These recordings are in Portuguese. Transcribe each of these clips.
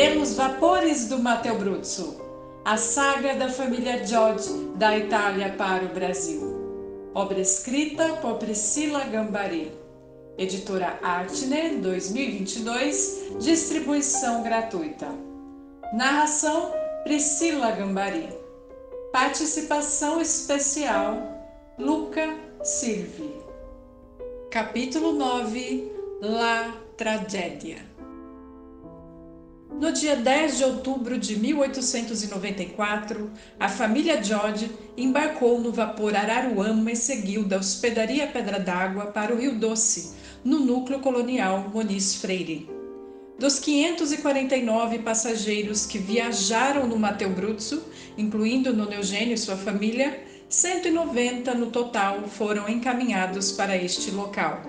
Pelos vapores do Matteo Bruzzo, a saga da família George da Itália para o Brasil. Obra escrita por Priscila Gambari. Editora Artner 2022, distribuição gratuita. Narração Priscila Gambari. Participação especial Luca Silvi. Capítulo 9 La Tragédia. No dia 10 de outubro de 1894, a família George embarcou no vapor Araruama e seguiu da hospedaria Pedra d'Água para o Rio Doce, no núcleo colonial Moniz Freire. Dos 549 passageiros que viajaram no Mateu Bruzzo, incluindo Nono Eugênio e sua família, 190 no total foram encaminhados para este local.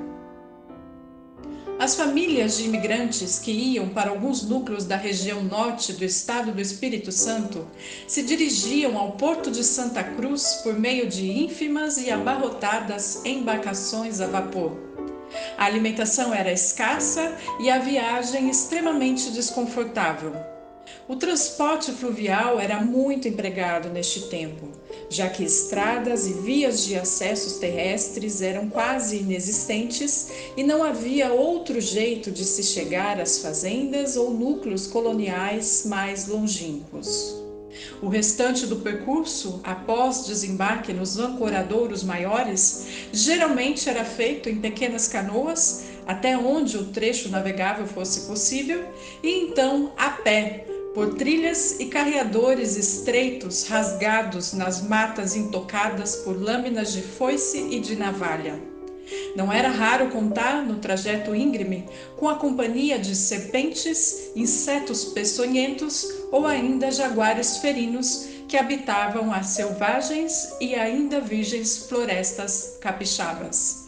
As famílias de imigrantes que iam para alguns núcleos da região norte do estado do Espírito Santo se dirigiam ao porto de Santa Cruz por meio de ínfimas e abarrotadas embarcações a vapor. A alimentação era escassa e a viagem extremamente desconfortável. O transporte fluvial era muito empregado neste tempo, já que estradas e vias de acessos terrestres eram quase inexistentes e não havia outro jeito de se chegar às fazendas ou núcleos coloniais mais longínquos. O restante do percurso, após desembarque nos ancoradouros maiores, geralmente era feito em pequenas canoas, até onde o trecho navegável fosse possível, e então a pé, por trilhas e carreadores estreitos rasgados nas matas intocadas por lâminas de foice e de navalha. Não era raro contar no trajeto íngreme com a companhia de serpentes, insetos peçonhentos ou ainda jaguares ferinos que habitavam as selvagens e ainda virgens florestas capixabas.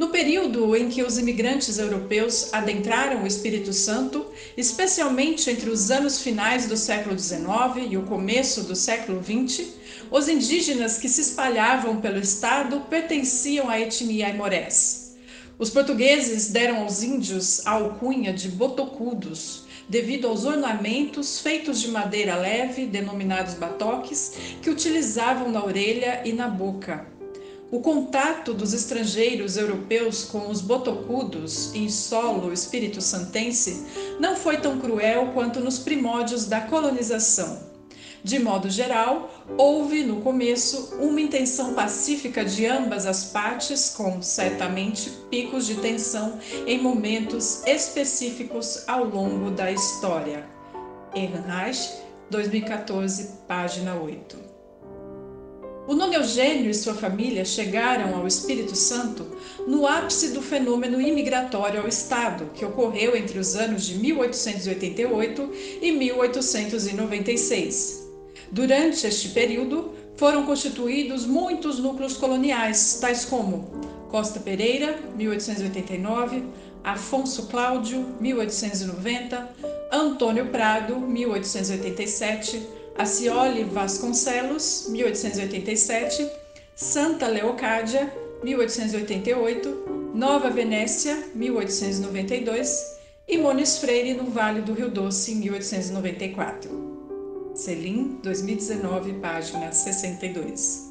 No período em que os imigrantes europeus adentraram o Espírito Santo, especialmente entre os anos finais do século XIX e o começo do século XX, os indígenas que se espalhavam pelo estado pertenciam à etnia aimorés. Os portugueses deram aos índios a alcunha de botocudos, devido aos ornamentos feitos de madeira leve, denominados batoques, que utilizavam na orelha e na boca. O contato dos estrangeiros europeus com os botocudos em solo espírito santense não foi tão cruel quanto nos primórdios da colonização. De modo geral, houve no começo uma intenção pacífica de ambas as partes, com certamente picos de tensão em momentos específicos ao longo da história. Ehrenreich, 2014, página 8. O Nono Eugênio e sua família chegaram ao Espírito Santo no ápice do fenômeno imigratório ao Estado, que ocorreu entre os anos de 1888 e 1896. Durante este período, foram constituídos muitos núcleos coloniais, tais como Costa Pereira, 1889, Afonso Cláudio, 1890, Antônio Prado, 1887, Acioli Vasconcelos, 1887, Santa Leocádia, 1888, Nova Venécia, 1892 e Mones Freire no Vale do Rio Doce, 1894. Selim, 2019, página 62.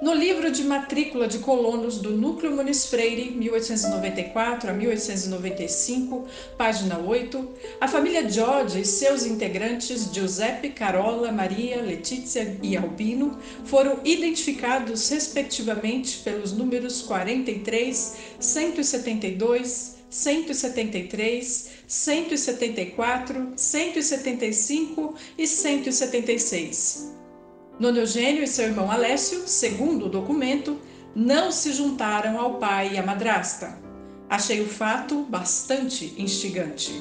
No livro de matrícula de colonos do Núcleo Muniz Freire, 1894 a 1895, página 8, a família George e seus integrantes Giuseppe, Carola, Maria, Letícia e Albino foram identificados respectivamente pelos números 43, 172, 173, 174, 175 e 176. Nono Eugênio e seu irmão Alessio, segundo o documento, não se juntaram ao pai e à madrasta. Achei o fato bastante instigante.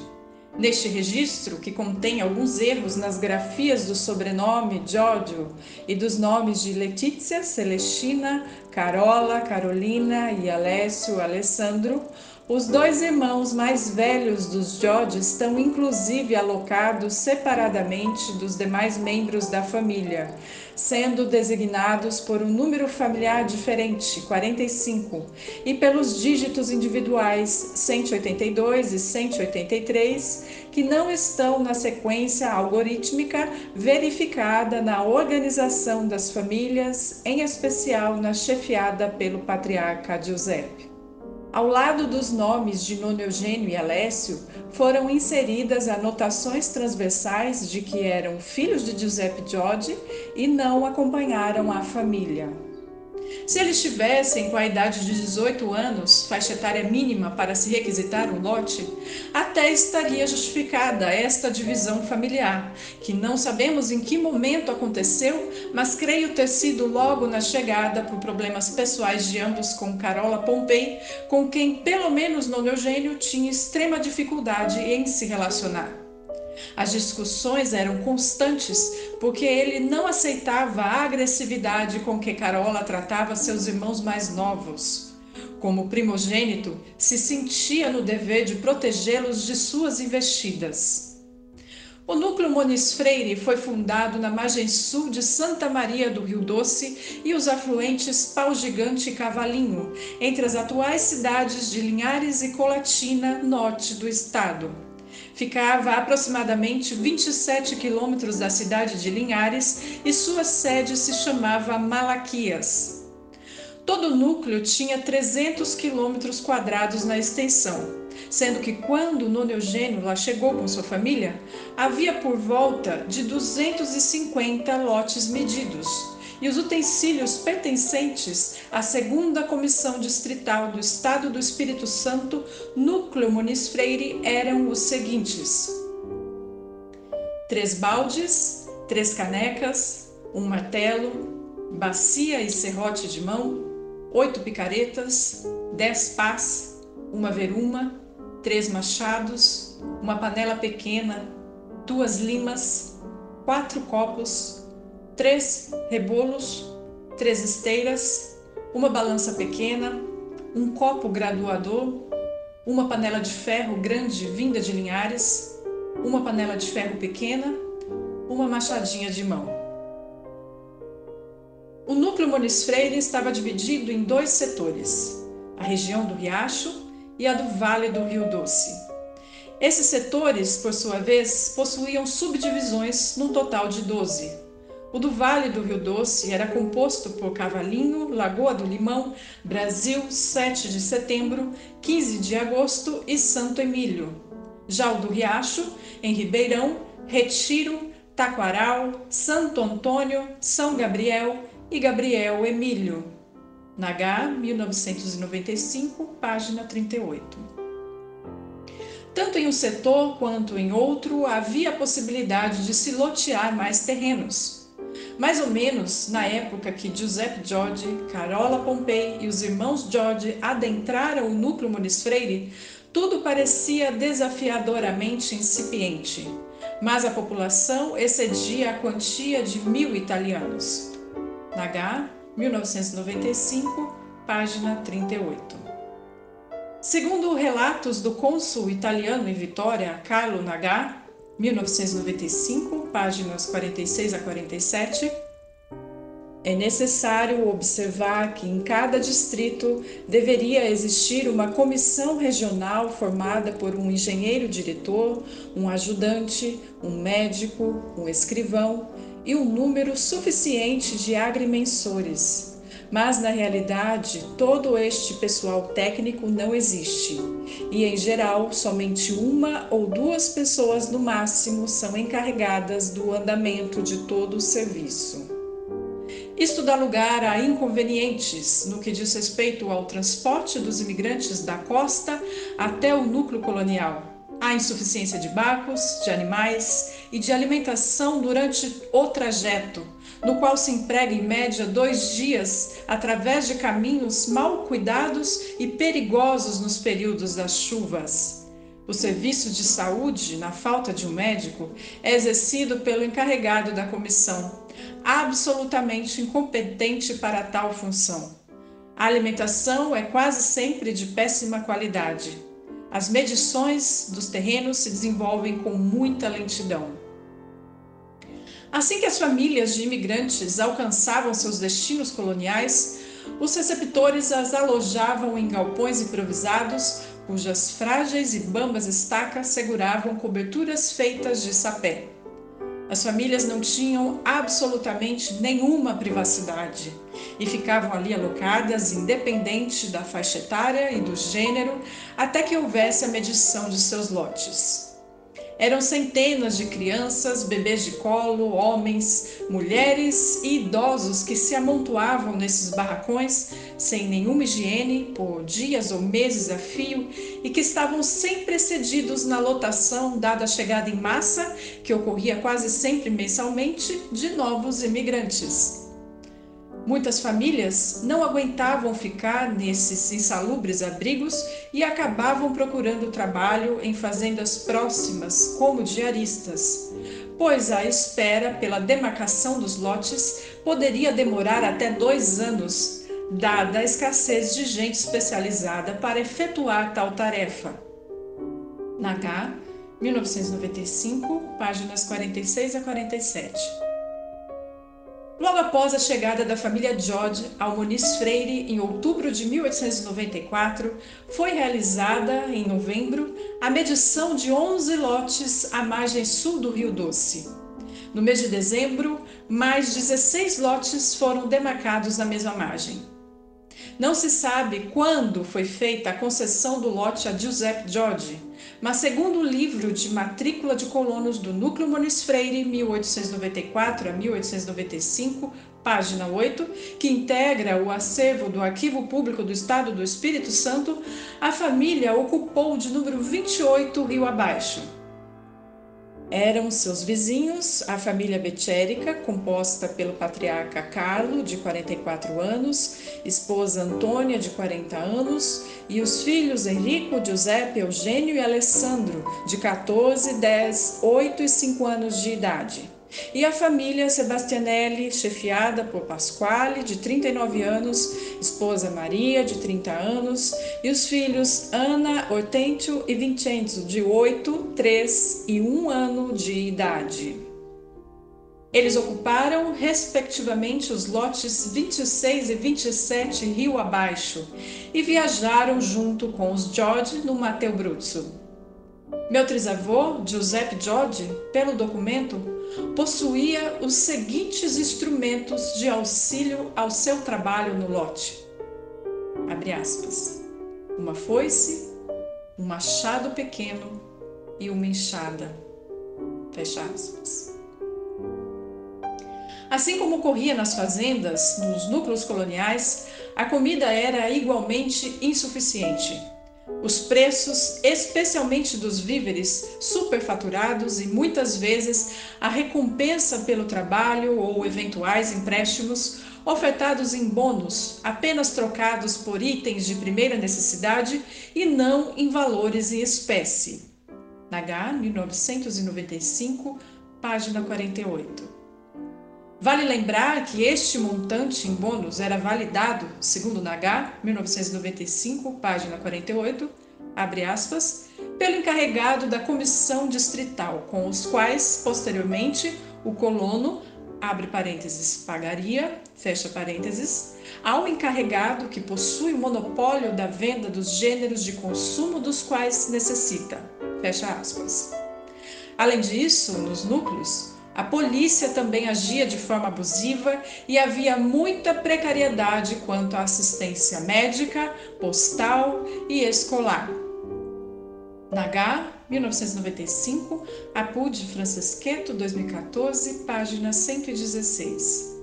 Neste registro, que contém alguns erros nas grafias do sobrenome Giorgio e dos nomes de Letícia, Celestina, Carola, Carolina e Alessio, Alessandro, os dois irmãos mais velhos dos George estão inclusive alocados separadamente dos demais membros da família, sendo designados por um número familiar diferente, 45, e pelos dígitos individuais 182 e 183, que não estão na sequência algorítmica verificada na organização das famílias, em especial na chefiada pelo patriarca Giuseppe. Ao lado dos nomes de Nono Eugênio e Alessio, foram inseridas anotações transversais de que eram filhos de Giuseppe Giorgi e não acompanharam a família. Se eles tivessem com a idade de 18 anos, faixa etária mínima para se requisitar um lote, até estaria justificada esta divisão familiar, que não sabemos em que momento aconteceu, mas creio ter sido logo na chegada por problemas pessoais de ambos com Carola Pompei, com quem pelo menos no Eugênio tinha extrema dificuldade em se relacionar. As discussões eram constantes porque ele não aceitava a agressividade com que Carola tratava seus irmãos mais novos. Como primogênito, se sentia no dever de protegê-los de suas investidas. O núcleo Monis Freire foi fundado na margem sul de Santa Maria do Rio Doce e os afluentes Pau Gigante e Cavalinho, entre as atuais cidades de Linhares e Colatina, norte do estado. Ficava a aproximadamente 27 quilômetros da cidade de Linhares e sua sede se chamava Malaquias. Todo o núcleo tinha 300 quilômetros quadrados na extensão, sendo que quando Nono Eugênio lá chegou com sua família, havia por volta de 250 lotes medidos e os utensílios pertencentes à segunda comissão distrital do Estado do Espírito Santo, núcleo Muniz Freire, eram os seguintes: três baldes, três canecas, um martelo, bacia e serrote de mão, oito picaretas, dez pás, uma veruma, três machados, uma panela pequena, duas limas, quatro copos, três rebolos, três esteiras, uma balança pequena, um copo graduador, uma panela de ferro grande vinda de Linhares, uma panela de ferro pequena, uma machadinha de mão. O núcleo Muniz Freire estava dividido em dois setores, a região do Riacho e a do Vale do Rio Doce. Esses setores, por sua vez, possuíam subdivisões num total de 12. O do Vale do Rio Doce era composto por Cavalinho, Lagoa do Limão, Brasil, 7 de setembro, 15 de agosto e Santo Emílio. Já o do Riacho, em Ribeirão, Retiro, Taquaral, Santo Antônio, São Gabriel e Gabriel Emílio. Nagá, 1995, página 38. Tanto em um setor quanto em outro havia a possibilidade de se lotear mais terrenos. Mais ou menos na época que Giuseppe George, Carola Pompei e os irmãos George adentraram o núcleo Muniz Freire, tudo parecia desafiadoramente incipiente, mas a população excedia a quantia de mil italianos. Nagá, 1995, página 38. Segundo relatos do cônsul italiano em Vitória, Carlo Nagá, 1995, páginas 46 a 47. É necessário observar que em cada distrito deveria existir uma comissão regional formada por um engenheiro diretor, um ajudante, um médico, um escrivão e um número suficiente de agrimensores mas na realidade todo este pessoal técnico não existe e, em geral, somente uma ou duas pessoas no máximo são encarregadas do andamento de todo o serviço. Isto dá lugar a inconvenientes no que diz respeito ao transporte dos imigrantes da costa até o núcleo colonial. Há insuficiência de barcos, de animais e de alimentação durante o trajeto no qual se emprega em média dois dias através de caminhos mal cuidados e perigosos nos períodos das chuvas. O serviço de saúde, na falta de um médico, é exercido pelo encarregado da comissão, absolutamente incompetente para tal função. A alimentação é quase sempre de péssima qualidade. As medições dos terrenos se desenvolvem com muita lentidão. Assim que as famílias de imigrantes alcançavam seus destinos coloniais, os receptores as alojavam em galpões improvisados, cujas frágeis e bambas estacas seguravam coberturas feitas de sapé. As famílias não tinham absolutamente nenhuma privacidade e ficavam ali alocadas, independente da faixa etária e do gênero, até que houvesse a medição de seus lotes. Eram centenas de crianças, bebês de colo, homens, mulheres e idosos que se amontoavam nesses barracões sem nenhuma higiene por dias ou meses a fio e que estavam sempre excedidos na lotação dada a chegada em massa, que ocorria quase sempre mensalmente, de novos imigrantes. Muitas famílias não aguentavam ficar nesses insalubres abrigos e acabavam procurando trabalho em fazendas próximas, como diaristas, pois a espera pela demarcação dos lotes poderia demorar até dois anos, dada a escassez de gente especializada para efetuar tal tarefa. Nagá, 1995, páginas 46 a 47. Logo após a chegada da família George ao Muniz Freire, em outubro de 1894, foi realizada, em novembro, a medição de 11 lotes à margem sul do Rio Doce. No mês de dezembro, mais 16 lotes foram demarcados na mesma margem. Não se sabe quando foi feita a concessão do lote a Giuseppe George, mas segundo o livro de matrícula de colonos do Núcleo Muniz Freire, 1894 a 1895, página 8, que integra o acervo do Arquivo Público do Estado do Espírito Santo, a família ocupou de número 28 rio abaixo eram seus vizinhos, a família Betérica, composta pelo patriarca Carlo, de 44 anos, esposa Antônia, de 40 anos, e os filhos Henrico, Giuseppe, Eugênio e Alessandro, de 14, 10, 8 e 5 anos de idade e a família Sebastianelli, chefiada por Pasquale, de 39 anos, esposa Maria, de 30 anos, e os filhos Ana, Hortêncio e Vincenzo, de 8, 3 e 1 ano de idade. Eles ocuparam, respectivamente, os lotes 26 e 27 rio abaixo e viajaram junto com os George no Mateu Bruzzo. Meu trisavô, Giuseppe George, pelo documento, possuía os seguintes instrumentos de auxílio ao seu trabalho no lote. Abre aspas. Uma foice, um machado pequeno e uma enxada. Fecha aspas. Assim como ocorria nas fazendas, nos núcleos coloniais, a comida era igualmente insuficiente. Os preços, especialmente dos víveres, superfaturados e muitas vezes a recompensa pelo trabalho ou eventuais empréstimos ofertados em bônus, apenas trocados por itens de primeira necessidade e não em valores em espécie. Nagar, 1995, página 48. Vale lembrar que este montante em bônus era validado, segundo Nagar, 1995, página 48, abre aspas, pelo encarregado da comissão distrital, com os quais, posteriormente, o colono, abre parênteses, pagaria, fecha parênteses, ao encarregado que possui o monopólio da venda dos gêneros de consumo dos quais necessita, fecha aspas. Além disso, nos núcleos, a polícia também agia de forma abusiva e havia muita precariedade quanto à assistência médica, postal e escolar. Nagar, 1995, Apud Francisqueto, 2014, página 116.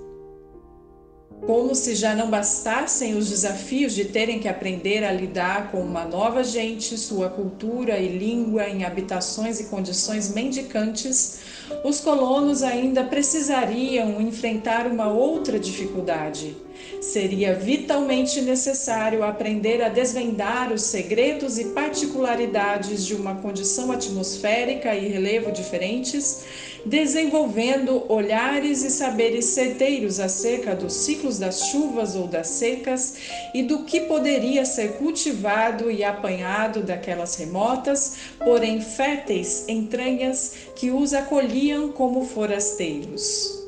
Como se já não bastassem os desafios de terem que aprender a lidar com uma nova gente, sua cultura e língua em habitações e condições mendicantes, os colonos ainda precisariam enfrentar uma outra dificuldade. Seria vitalmente necessário aprender a desvendar os segredos e particularidades de uma condição atmosférica e relevo diferentes, desenvolvendo olhares e saberes certeiros acerca dos ciclos das chuvas ou das secas e do que poderia ser cultivado e apanhado daquelas remotas, porém férteis entranhas que os acolhiam como forasteiros.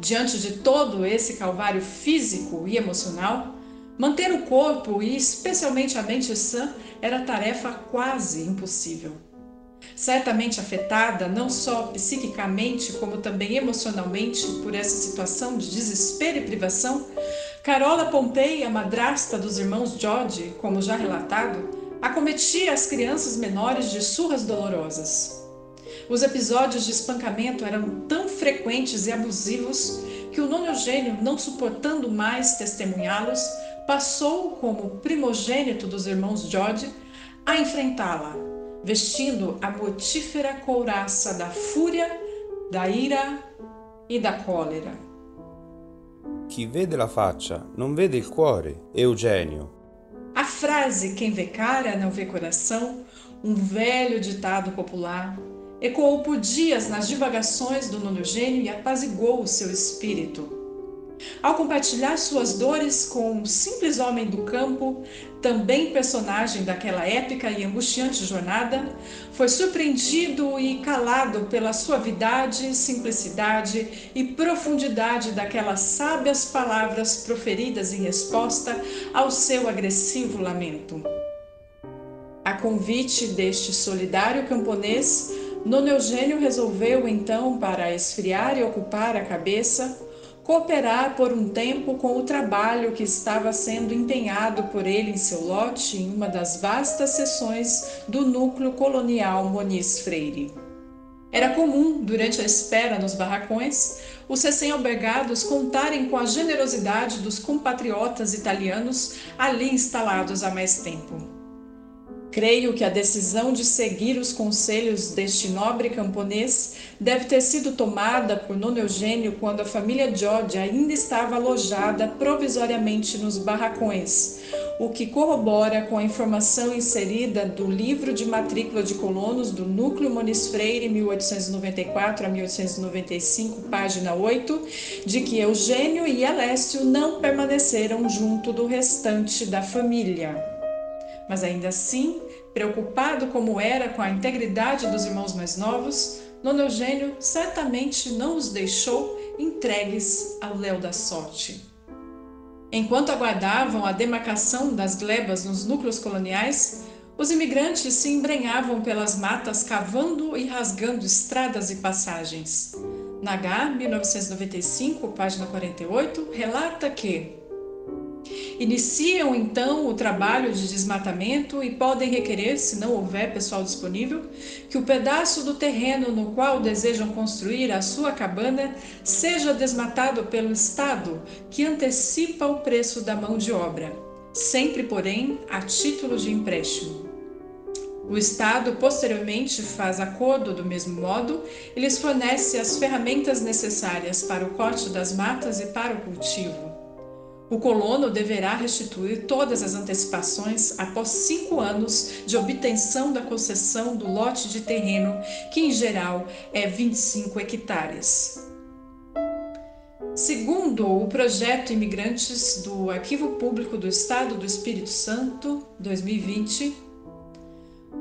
Diante de todo esse calvário físico e emocional, manter o corpo e especialmente a mente sã era tarefa quase impossível. Certamente afetada não só psiquicamente, como também emocionalmente por essa situação de desespero e privação, Carola Pompei, a madrasta dos irmãos George, como já relatado, acometia as crianças menores de surras dolorosas. Os episódios de espancamento eram tão frequentes e abusivos que o nono Eugênio, não suportando mais testemunhá-los, passou, como primogênito dos irmãos George, a enfrentá-la, vestindo a mortífera couraça da fúria, da ira e da cólera. Chi vede la faccia non vede il cuore, Eugenio. A frase quem vê cara não vê coração, um velho ditado popular, ecoou por dias nas divagações do nono gênio e apaziguou o seu espírito. Ao compartilhar suas dores com um simples homem do campo, também personagem daquela épica e angustiante jornada, foi surpreendido e calado pela suavidade, simplicidade e profundidade daquelas sábias palavras proferidas em resposta ao seu agressivo lamento. A convite deste solidário camponês, Nono Eugênio resolveu então, para esfriar e ocupar a cabeça, cooperar por um tempo com o trabalho que estava sendo empenhado por ele em seu lote em uma das vastas seções do núcleo colonial Moniz Freire. Era comum, durante a espera nos barracões, os recém-albergados contarem com a generosidade dos compatriotas italianos ali instalados há mais tempo. Creio que a decisão de seguir os conselhos deste nobre camponês deve ter sido tomada por Nono Eugênio quando a família George ainda estava alojada provisoriamente nos barracões, o que corrobora com a informação inserida do livro de matrícula de colonos do Núcleo Moniz Freire, 1894 a 1895, página 8, de que Eugênio e Alessio não permaneceram junto do restante da família. Mas ainda assim, preocupado como era com a integridade dos irmãos mais novos, Nono Eugênio certamente não os deixou entregues ao léu da sorte. Enquanto aguardavam a demarcação das glebas nos núcleos coloniais, os imigrantes se embrenhavam pelas matas cavando e rasgando estradas e passagens. Nagar, 1995, página 48, relata que Iniciam então o trabalho de desmatamento e podem requerer, se não houver pessoal disponível, que o pedaço do terreno no qual desejam construir a sua cabana seja desmatado pelo Estado, que antecipa o preço da mão de obra, sempre, porém, a título de empréstimo. O Estado posteriormente faz acordo do mesmo modo e lhes fornece as ferramentas necessárias para o corte das matas e para o cultivo. O colono deverá restituir todas as antecipações após cinco anos de obtenção da concessão do lote de terreno, que em geral é 25 hectares. Segundo o projeto Imigrantes do Arquivo Público do Estado do Espírito Santo, 2020,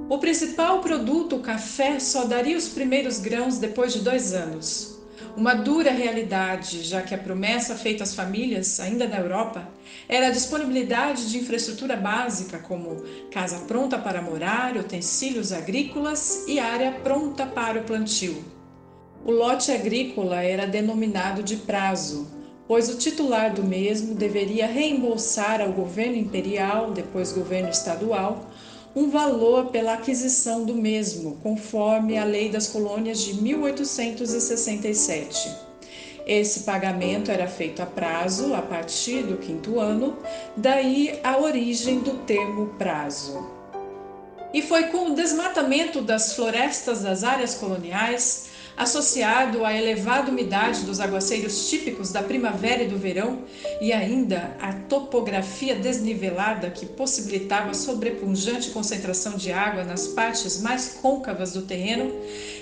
o principal produto, o café, só daria os primeiros grãos depois de dois anos uma dura realidade, já que a promessa feita às famílias, ainda na Europa, era a disponibilidade de infraestrutura básica, como casa pronta para morar, utensílios agrícolas e área pronta para o plantio. O lote agrícola era denominado de prazo, pois o titular do mesmo deveria reembolsar ao governo imperial, depois governo estadual, um valor pela aquisição do mesmo, conforme a Lei das Colônias de 1867. Esse pagamento era feito a prazo a partir do quinto ano, daí a origem do termo prazo. E foi com o desmatamento das florestas das áreas coloniais, associado à elevada umidade dos aguaceiros típicos da primavera e do verão, e ainda à topografia desnivelada que possibilitava sobrepunjante concentração de água nas partes mais côncavas do terreno,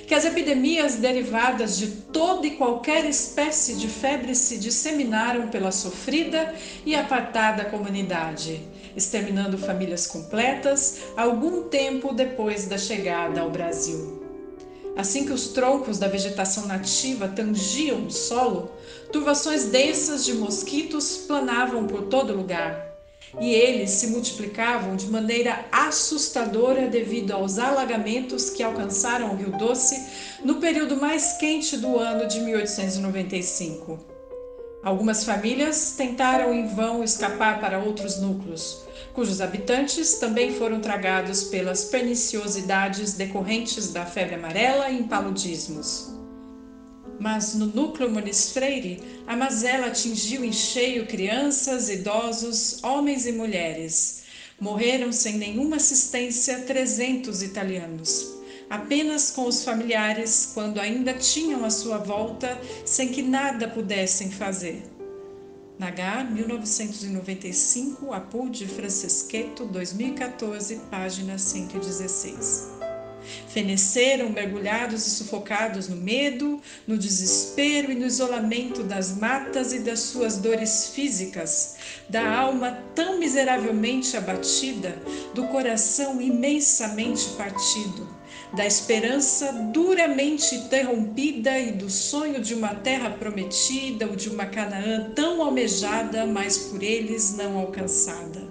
que as epidemias derivadas de toda e qualquer espécie de febre se disseminaram pela sofrida e apartada comunidade, exterminando famílias completas algum tempo depois da chegada ao Brasil. Assim que os troncos da vegetação nativa tangiam o solo, turvações densas de mosquitos planavam por todo lugar. E eles se multiplicavam de maneira assustadora devido aos alagamentos que alcançaram o Rio Doce no período mais quente do ano de 1895. Algumas famílias tentaram em vão escapar para outros núcleos, cujos habitantes também foram tragados pelas perniciosidades decorrentes da febre amarela e impaludismos. Mas no núcleo Muniz Freire, a mazela atingiu em cheio crianças, idosos, homens e mulheres. Morreram sem nenhuma assistência 300 italianos, apenas com os familiares quando ainda tinham à sua volta, sem que nada pudessem fazer. Nagar, 1995, Apud Francesqueto, 2014, página 116. Feneceram mergulhados e sufocados no medo, no desespero e no isolamento das matas e das suas dores físicas, da alma tão miseravelmente abatida, do coração imensamente partido da esperança duramente interrompida e do sonho de uma terra prometida ou de uma Canaã tão almejada, mas por eles não alcançada.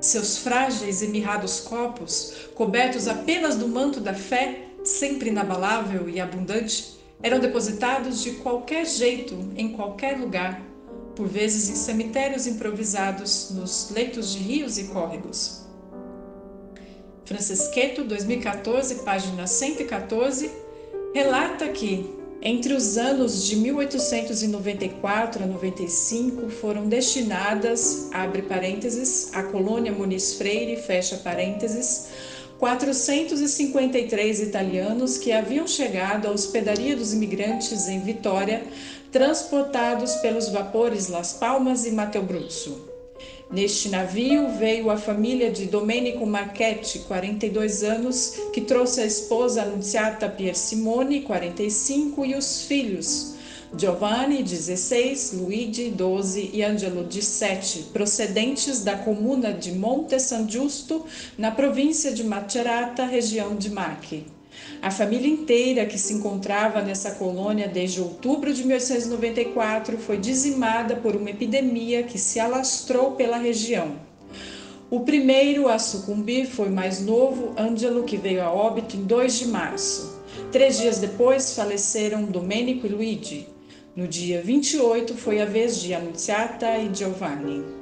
Seus frágeis e mirrados corpos, cobertos apenas do manto da fé, sempre inabalável e abundante, eram depositados de qualquer jeito, em qualquer lugar, por vezes em cemitérios improvisados, nos leitos de rios e córregos. Francesqueto, 2014, página 114, relata que entre os anos de 1894 a 95 foram destinadas, abre parênteses, à colônia Muniz Freire, fecha parênteses, 453 italianos que haviam chegado à hospedaria dos imigrantes em Vitória, transportados pelos vapores Las Palmas e Mato Grosso. Neste navio veio a família de Domenico Marchetti, 42 anos, que trouxe a esposa Annunziata Piersimone, 45, e os filhos Giovanni, 16, Luigi, 12 e Angelo, 17, procedentes da comuna de Monte San Giusto, na província de Macerata, região de Marche. A família inteira que se encontrava nessa colônia desde outubro de 1894 foi dizimada por uma epidemia que se alastrou pela região. O primeiro a sucumbir foi mais novo, Ângelo, que veio a óbito em 2 de março. Três dias depois faleceram Domenico e Luigi. No dia 28 foi a vez de Annunziata e Giovanni.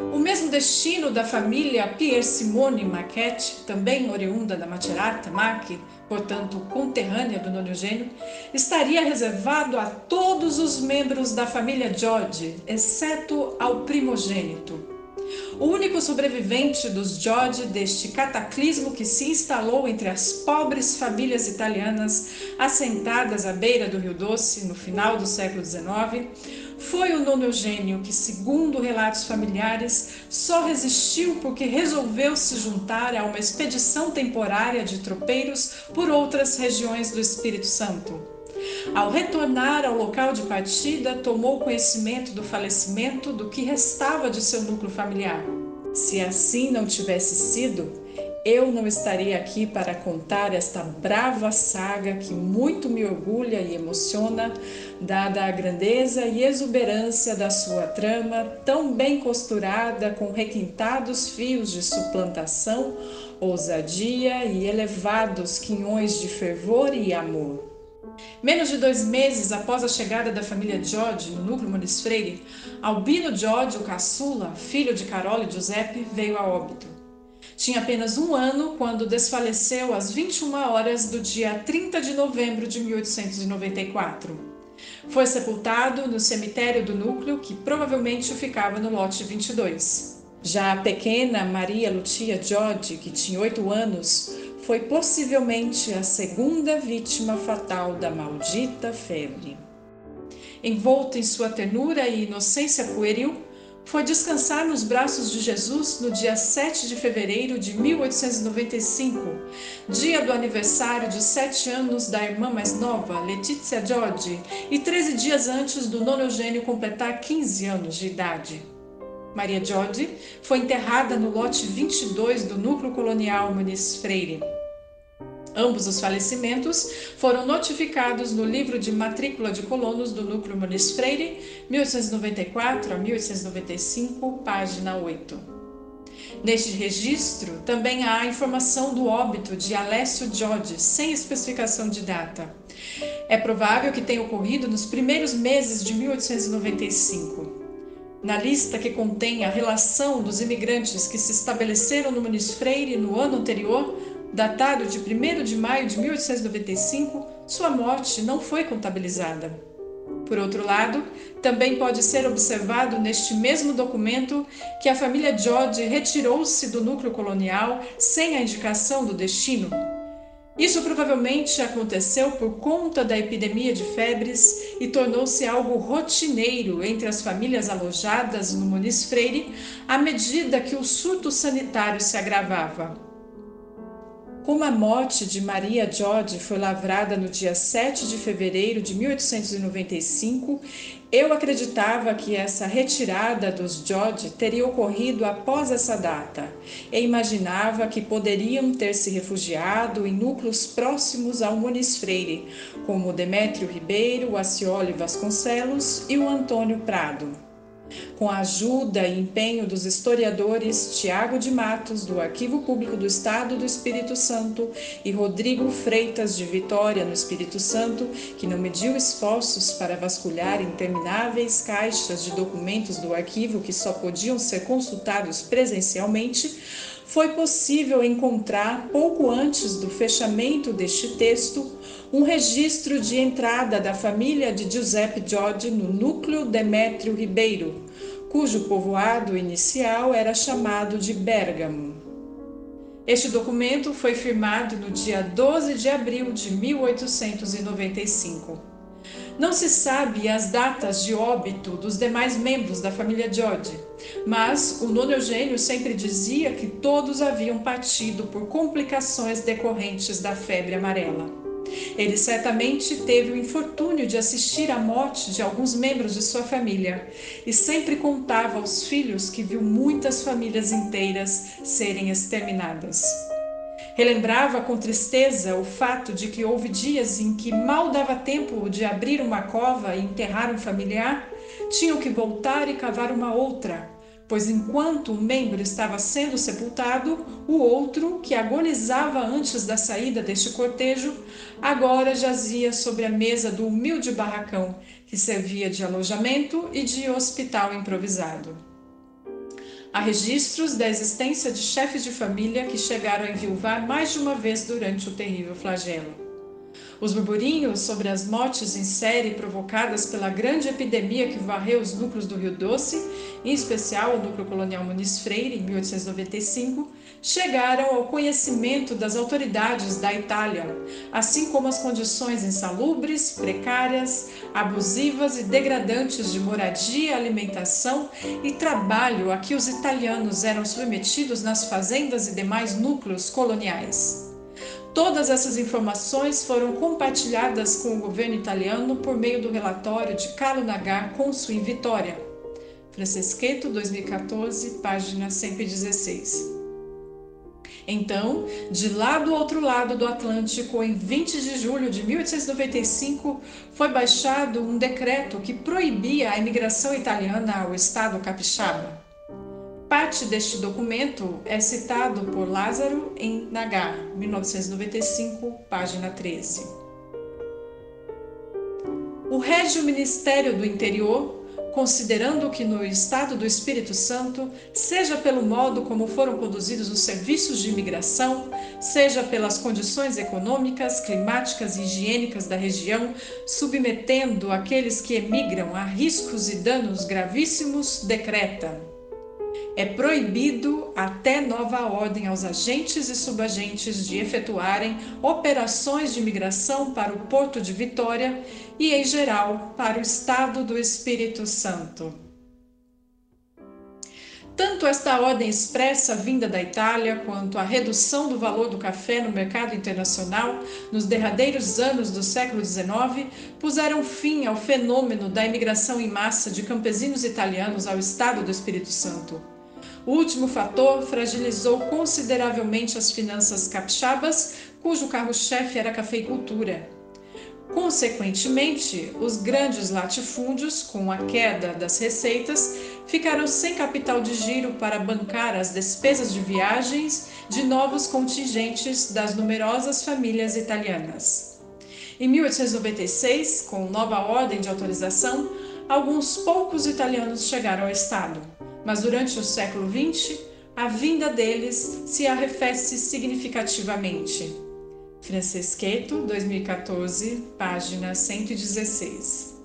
O mesmo destino da família Pier Simone Marchetti, também oriunda da Macerata Marchi, portanto conterrânea do nono gênio, estaria reservado a todos os membros da família George, exceto ao primogênito. O único sobrevivente dos George deste cataclismo que se instalou entre as pobres famílias italianas assentadas à beira do Rio Doce no final do século XIX foi o nono Eugênio que, segundo relatos familiares, só resistiu porque resolveu se juntar a uma expedição temporária de tropeiros por outras regiões do Espírito Santo. Ao retornar ao local de partida, tomou conhecimento do falecimento do que restava de seu núcleo familiar. Se assim não tivesse sido, eu não estaria aqui para contar esta brava saga que muito me orgulha e emociona, dada a grandeza e exuberância da sua trama, tão bem costurada com requintados fios de suplantação, ousadia e elevados quinhões de fervor e amor. Menos de dois meses após a chegada da família George no núcleo Muniz Freire, Albino George, o caçula, filho de Carol e Giuseppe, veio a óbito. Tinha apenas um ano quando desfaleceu às 21 horas do dia 30 de novembro de 1894. Foi sepultado no cemitério do núcleo, que provavelmente ficava no lote 22. Já a pequena Maria Lucia George, que tinha oito anos, foi possivelmente a segunda vítima fatal da maldita febre. Envolto em sua ternura e inocência pueril, foi descansar nos braços de Jesus no dia 7 de fevereiro de 1895, dia do aniversário de sete anos da irmã mais nova, Letícia George, e 13 dias antes do nono completar 15 anos de idade. Maria George foi enterrada no lote 22 do núcleo colonial Muniz Freire. Ambos os falecimentos foram notificados no livro de matrícula de colonos do Núcleo Muniz Freire, 1894 a 1895, página 8. Neste registro também há a informação do óbito de Alessio Giodi, sem especificação de data. É provável que tenha ocorrido nos primeiros meses de 1895. Na lista que contém a relação dos imigrantes que se estabeleceram no Muniz Freire no ano anterior, datado de 1 de maio de 1895, sua morte não foi contabilizada. Por outro lado, também pode ser observado neste mesmo documento que a família George retirou-se do núcleo colonial sem a indicação do destino. Isso provavelmente aconteceu por conta da epidemia de febres e tornou-se algo rotineiro entre as famílias alojadas no Muniz Freire à medida que o surto sanitário se agravava. Como a morte de Maria George foi lavrada no dia 7 de fevereiro de 1895, eu acreditava que essa retirada dos George teria ocorrido após essa data e imaginava que poderiam ter se refugiado em núcleos próximos ao Muniz Freire, como Demétrio Ribeiro, Acioli Vasconcelos e o Antônio Prado. Com a ajuda e empenho dos historiadores Tiago de Matos, do Arquivo Público do Estado do Espírito Santo, e Rodrigo Freitas de Vitória, no Espírito Santo, que não mediu esforços para vasculhar intermináveis caixas de documentos do arquivo que só podiam ser consultados presencialmente, foi possível encontrar, pouco antes do fechamento deste texto, um registro de entrada da família de Giuseppe Giorgi no núcleo Demétrio Ribeiro, cujo povoado inicial era chamado de Bergamo. Este documento foi firmado no dia 12 de abril de 1895. Não se sabe as datas de óbito dos demais membros da família Giorgi, mas o nono Eugênio sempre dizia que todos haviam partido por complicações decorrentes da febre amarela. Ele certamente teve o infortúnio de assistir à morte de alguns membros de sua família e sempre contava aos filhos que viu muitas famílias inteiras serem exterminadas. Relembrava com tristeza o fato de que houve dias em que mal dava tempo de abrir uma cova e enterrar um familiar, tinham que voltar e cavar uma outra pois enquanto um membro estava sendo sepultado, o outro, que agonizava antes da saída deste cortejo, agora jazia sobre a mesa do humilde barracão que servia de alojamento e de hospital improvisado. Há registros da existência de chefes de família que chegaram a enviuvar mais de uma vez durante o terrível flagelo. Os burburinhos sobre as mortes em série provocadas pela grande epidemia que varreu os núcleos do Rio Doce, em especial o núcleo colonial Muniz Freire, em 1895, chegaram ao conhecimento das autoridades da Itália, assim como as condições insalubres, precárias, abusivas e degradantes de moradia, alimentação e trabalho a que os italianos eram submetidos nas fazendas e demais núcleos coloniais. Todas essas informações foram compartilhadas com o governo italiano por meio do relatório de Carlo Nagar, cônsul em Vitória. Franceschetto, 2014, página 116. Então, de lá do outro lado do Atlântico, em 20 de julho de 1895, foi baixado um decreto que proibia a imigração italiana ao estado capixaba. Parte deste documento é citado por Lázaro em Nagar, 1995, página 13. O Régio Ministério do Interior, considerando que no Estado do Espírito Santo, seja pelo modo como foram conduzidos os serviços de imigração, seja pelas condições econômicas, climáticas e higiênicas da região, submetendo aqueles que emigram a riscos e danos gravíssimos, decreta. É proibido até nova ordem aos agentes e subagentes de efetuarem operações de migração para o Porto de Vitória e, em geral, para o Estado do Espírito Santo. Tanto esta ordem expressa vinda da Itália quanto a redução do valor do café no mercado internacional nos derradeiros anos do século XIX puseram fim ao fenômeno da imigração em massa de campesinos italianos ao estado do Espírito Santo. O último fator fragilizou consideravelmente as finanças capixabas, cujo carro-chefe era a cafeicultura. Consequentemente, os grandes latifúndios, com a queda das receitas, ficaram sem capital de giro para bancar as despesas de viagens de novos contingentes das numerosas famílias italianas. Em 1896, com nova ordem de autorização, alguns poucos italianos chegaram ao Estado, mas durante o século XX, a vinda deles se arrefece significativamente. Francisqueto, 2014, página 116.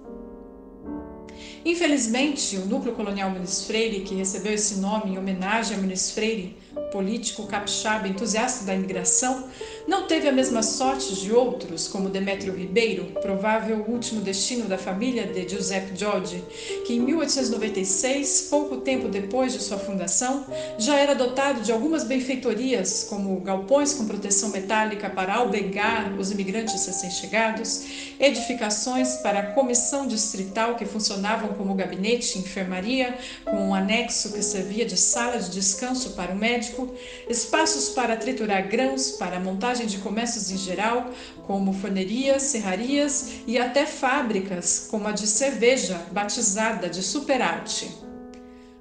Infelizmente, o núcleo colonial Muniz Freire, que recebeu esse nome em homenagem a Muniz Freire, político capixaba entusiasta da imigração, não teve a mesma sorte de outros, como Demétrio Ribeiro, provável último destino da família de Giuseppe Giorgi, que em 1896, pouco tempo depois de sua fundação, já era dotado de algumas benfeitorias, como galpões com proteção metálica para albergar os imigrantes recém-chegados, edificações para a comissão distrital que funcionavam como gabinete e enfermaria, com um anexo que servia de sala de descanso para o médico, espaços para triturar grãos, para montagem de comércios em geral, como fornerias, serrarias e até fábricas, como a de cerveja, batizada de superarte.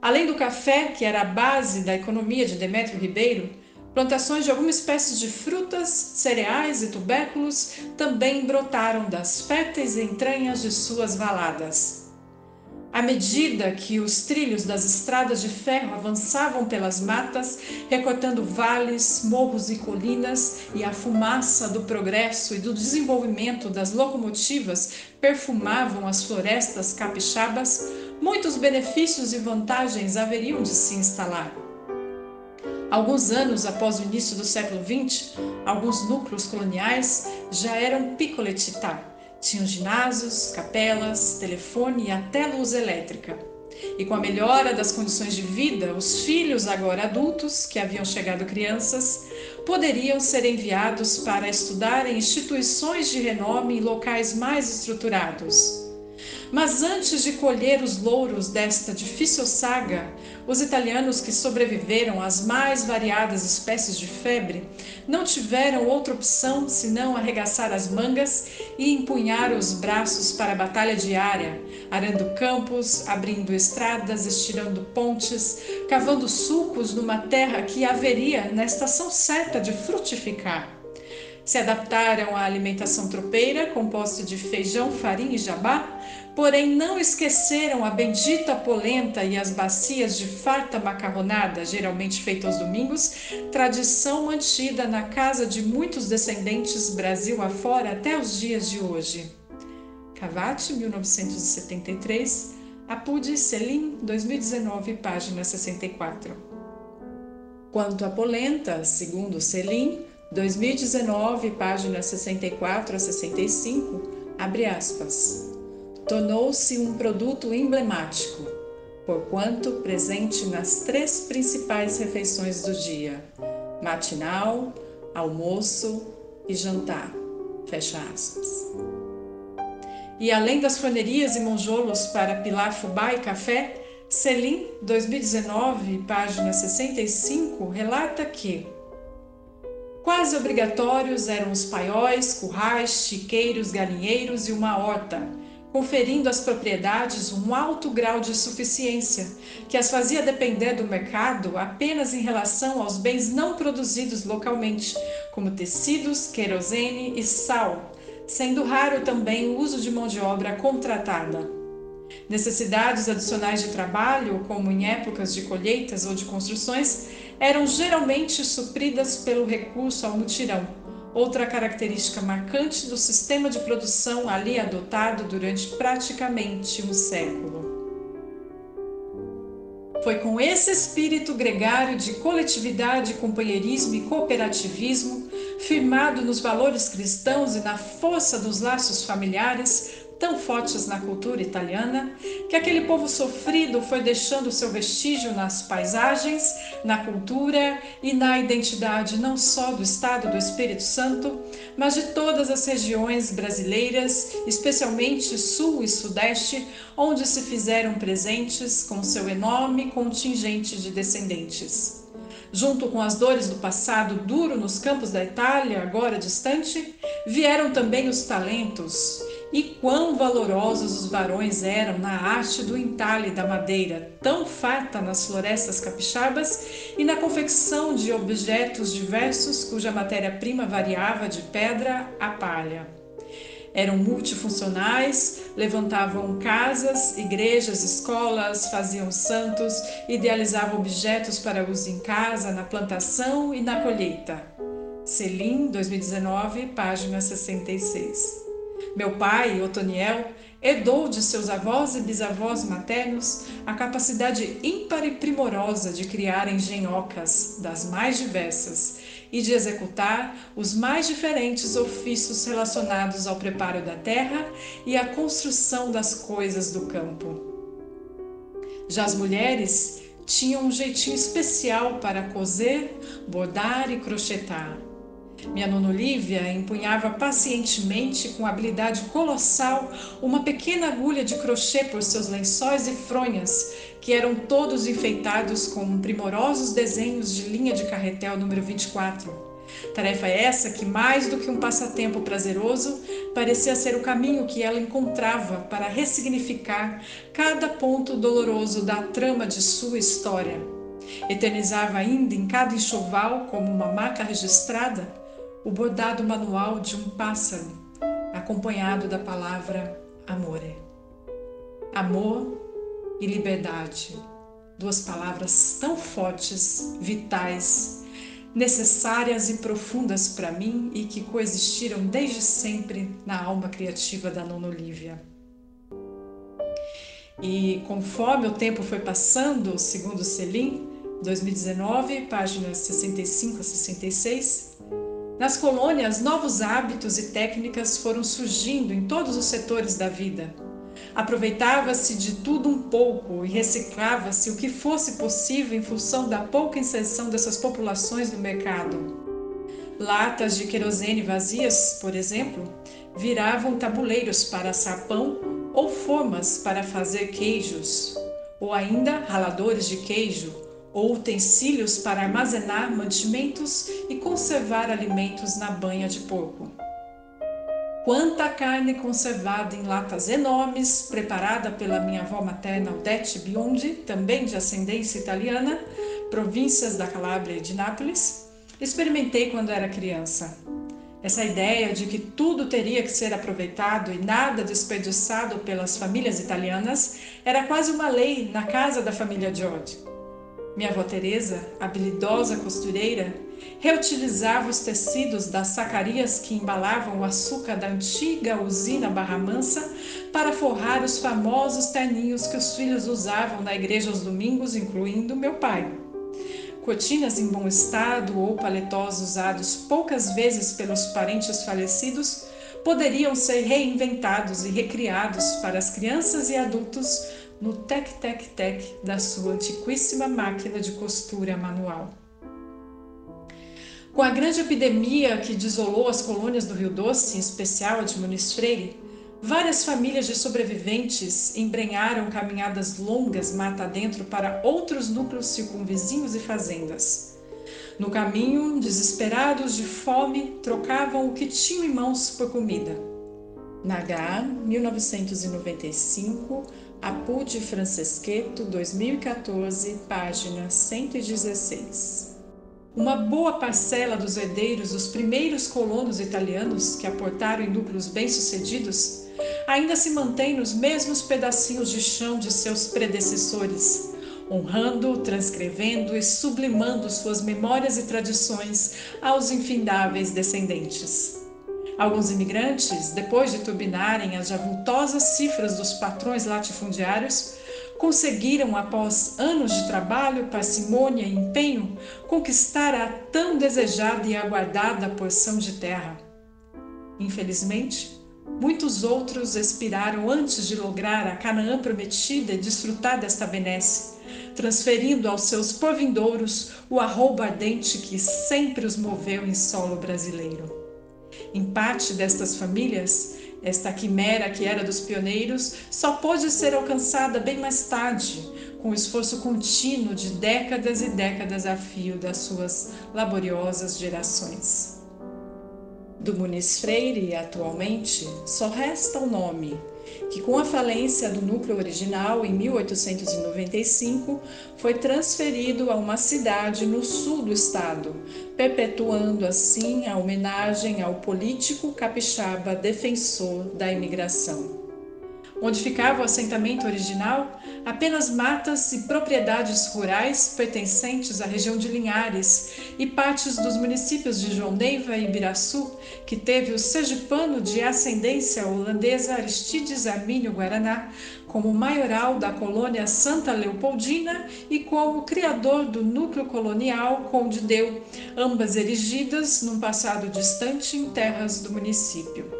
Além do café, que era a base da economia de Demétrio Ribeiro, plantações de algumas espécies de frutas, cereais e tubérculos também brotaram das férteis entranhas de suas valadas. À medida que os trilhos das estradas de ferro avançavam pelas matas, recortando vales, morros e colinas, e a fumaça do progresso e do desenvolvimento das locomotivas perfumavam as florestas capixabas, muitos benefícios e vantagens haveriam de se instalar. Alguns anos após o início do século XX, alguns núcleos coloniais já eram picoletitá, tinham ginásios, capelas, telefone e até luz elétrica. E com a melhora das condições de vida, os filhos, agora adultos, que haviam chegado crianças, poderiam ser enviados para estudar em instituições de renome em locais mais estruturados. Mas antes de colher os louros desta difícil saga, os italianos que sobreviveram às mais variadas espécies de febre não tiveram outra opção senão arregaçar as mangas e empunhar os braços para a batalha diária, arando campos, abrindo estradas, estirando pontes, cavando sulcos numa terra que haveria na estação certa de frutificar. Se adaptaram à alimentação tropeira, composta de feijão, farinha e jabá, porém não esqueceram a bendita polenta e as bacias de farta macarronada, geralmente feita aos domingos, tradição mantida na casa de muitos descendentes Brasil afora até os dias de hoje. Cavate, 1973, Apude Selim, 2019, página 64. Quanto à polenta, segundo Selim, 2019, página 64 a 65, abre aspas tornou-se um produto emblemático, porquanto presente nas três principais refeições do dia: matinal, almoço e jantar. Fecha aspas. E além das fornerias e monjolos para pilar fubá e café, Selim, 2019, página 65, relata que quase obrigatórios eram os paióis, currais, chiqueiros, galinheiros e uma horta conferindo às propriedades um alto grau de suficiência, que as fazia depender do mercado apenas em relação aos bens não produzidos localmente, como tecidos, querosene e sal, sendo raro também o uso de mão de obra contratada. Necessidades adicionais de trabalho, como em épocas de colheitas ou de construções, eram geralmente supridas pelo recurso ao mutirão outra característica marcante do sistema de produção ali adotado durante praticamente um século. Foi com esse espírito gregário de coletividade, companheirismo e cooperativismo, firmado nos valores cristãos e na força dos laços familiares, tão fortes na cultura italiana, que aquele povo sofrido foi deixando seu vestígio nas paisagens, na cultura e na identidade não só do Estado do Espírito Santo, mas de todas as regiões brasileiras, especialmente Sul e Sudeste, onde se fizeram presentes com seu enorme contingente de descendentes. Junto com as dores do passado duro nos campos da Itália, agora distante, vieram também os talentos e quão valorosos os varões eram na arte do entalhe da madeira, tão farta nas florestas capixabas e na confecção de objetos diversos cuja matéria-prima variava de pedra a palha. Eram multifuncionais, levantavam casas, igrejas, escolas, faziam santos, idealizavam objetos para uso em casa, na plantação e na colheita. Selim, 2019, página 66. Meu pai, Otoniel, herdou de seus avós e bisavós maternos a capacidade ímpar e primorosa de criar engenhocas das mais diversas e de executar os mais diferentes ofícios relacionados ao preparo da terra e à construção das coisas do campo. Já as mulheres tinham um jeitinho especial para coser, bordar e crochetar. Minha nona Olivia empunhava pacientemente, com habilidade colossal, uma pequena agulha de crochê por seus lençóis e fronhas, que eram todos enfeitados com primorosos desenhos de linha de carretel número 24. Tarefa essa que, mais do que um passatempo prazeroso, parecia ser o caminho que ela encontrava para ressignificar cada ponto doloroso da trama de sua história. Eternizava ainda em cada enxoval, como uma marca registrada, o bordado manual de um pássaro, acompanhado da palavra amore. Amor e liberdade, duas palavras tão fortes, vitais, necessárias e profundas para mim e que coexistiram desde sempre na alma criativa da Nona Olivia. E conforme o tempo foi passando, segundo Selim, 2019, páginas 65 a 66, nas colônias, novos hábitos e técnicas foram surgindo em todos os setores da vida. Aproveitava-se de tudo um pouco e reciclava-se o que fosse possível em função da pouca inserção dessas populações no mercado. Latas de querosene vazias, por exemplo, viravam tabuleiros para assar pão ou formas para fazer queijos, ou ainda raladores de queijo, ou utensílios para armazenar mantimentos e conservar alimentos na banha de porco. Quanta carne conservada em latas enormes, preparada pela minha avó materna Odete Biondi, também de ascendência italiana, províncias da Calábria e de Nápoles, experimentei quando era criança. Essa ideia de que tudo teria que ser aproveitado e nada desperdiçado pelas famílias italianas era quase uma lei na casa da família George. Minha avó Teresa, habilidosa costureira, reutilizava os tecidos das sacarias que embalavam o açúcar da antiga usina Barra Mansa para forrar os famosos terninhos que os filhos usavam na igreja aos domingos, incluindo meu pai. Cotinas em bom estado ou paletós usados poucas vezes pelos parentes falecidos poderiam ser reinventados e recriados para as crianças e adultos no tec-tec-tec da sua antiquíssima máquina de costura manual. Com a grande epidemia que desolou as colônias do Rio Doce, em especial a de Muniz Freire, várias famílias de sobreviventes embrenharam caminhadas longas mata adentro para outros núcleos circunvizinhos e fazendas. No caminho, desesperados de fome, trocavam o que tinham em mãos por comida. Nagar, 1995, Apude Franceschetto, 2014, página 116. Uma boa parcela dos herdeiros dos primeiros colonos italianos que aportaram em núcleos bem-sucedidos ainda se mantém nos mesmos pedacinhos de chão de seus predecessores, honrando, transcrevendo e sublimando suas memórias e tradições aos infindáveis descendentes. Alguns imigrantes, depois de turbinarem as javultosas cifras dos patrões latifundiários, conseguiram, após anos de trabalho, parcimônia e empenho, conquistar a tão desejada e aguardada porção de terra. Infelizmente, muitos outros expiraram antes de lograr a Canaã prometida e desfrutar desta benesse, transferindo aos seus porvindouros o arroubo ardente que sempre os moveu em solo brasileiro. Em parte destas famílias, esta quimera que era dos pioneiros só pôde ser alcançada bem mais tarde, com o esforço contínuo de décadas e décadas a fio das suas laboriosas gerações. Do Muniz Freire, atualmente, só resta o nome, que com a falência do núcleo original em 1895 foi transferido a uma cidade no sul do estado, perpetuando assim a homenagem ao político capixaba defensor da imigração. Onde ficava o assentamento original, apenas matas e propriedades rurais pertencentes à região de Linhares e partes dos municípios de João Neiva e Ibiraçu, que teve o sergipano de ascendência holandesa Aristides Armínio Guaraná como maioral da colônia Santa Leopoldina e como criador do núcleo colonial Conde Deu, ambas erigidas num passado distante em terras do município.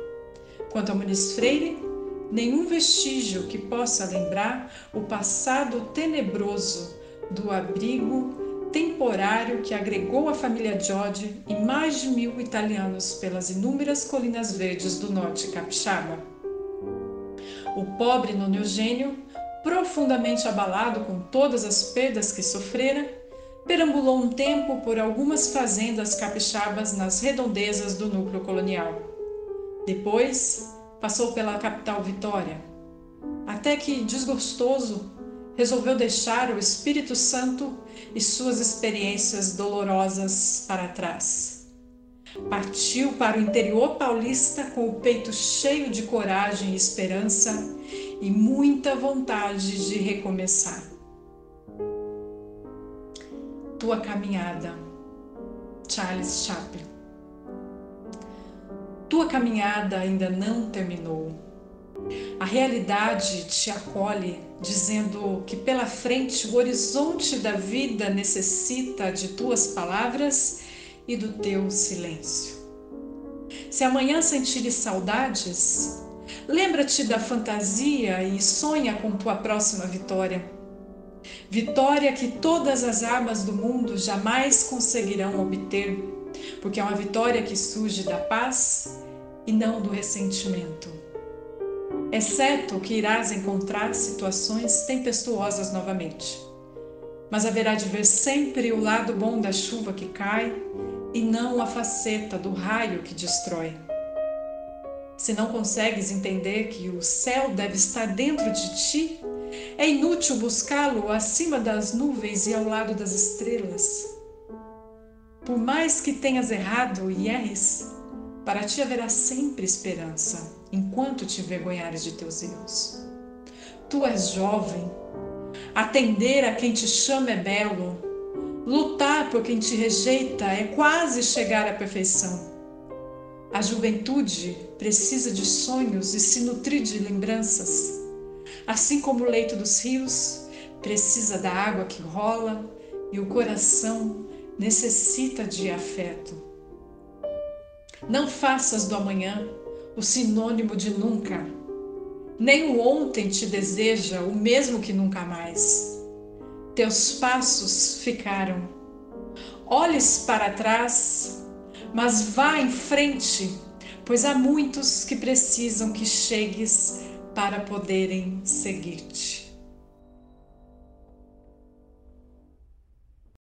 Quanto ao Muniz Freire, nenhum vestígio que possa lembrar o passado tenebroso do abrigo temporário que agregou a família Giorgi e mais de mil italianos pelas inúmeras colinas verdes do norte capixaba. O pobre Nono Eugênio, profundamente abalado com todas as perdas que sofrera, perambulou um tempo por algumas fazendas capixabas nas redondezas do núcleo colonial. Depois, passou pela capital Vitória, até que, desgostoso, resolveu deixar o Espírito Santo e suas experiências dolorosas para trás. Partiu para o interior paulista com o peito cheio de coragem e esperança e muita vontade de recomeçar. Tua caminhada, Charles Chaplin. Tua caminhada ainda não terminou. A realidade te acolhe, dizendo que pela frente o horizonte da vida necessita de tuas palavras e do teu silêncio. Se amanhã sentires saudades, lembra-te da fantasia e sonha com tua próxima vitória. Vitória que todas as armas do mundo jamais conseguirão obter, porque é uma vitória que surge da paz e não do ressentimento. É certo que irás encontrar situações tempestuosas novamente, mas haverá de ver sempre o lado bom da chuva que cai e não a faceta do raio que destrói. Se não consegues entender que o céu deve estar dentro de ti, é inútil buscá-lo acima das nuvens e ao lado das estrelas. Por mais que tenhas errado e erres, para ti haverá sempre esperança, enquanto te envergonhares de teus erros. Tu és jovem, atender a quem te chama é belo, lutar por quem te rejeita é quase chegar à perfeição. A juventude precisa de sonhos e se nutrir de lembranças. Assim como o leito dos rios precisa da água que rola e o coração necessita de afeto. Não faças do amanhã o sinônimo de nunca. Nem o ontem te deseja o mesmo que nunca mais. Teus passos ficaram. Olhes para trás, mas vá em frente, pois há muitos que precisam que chegues para poderem seguir-te.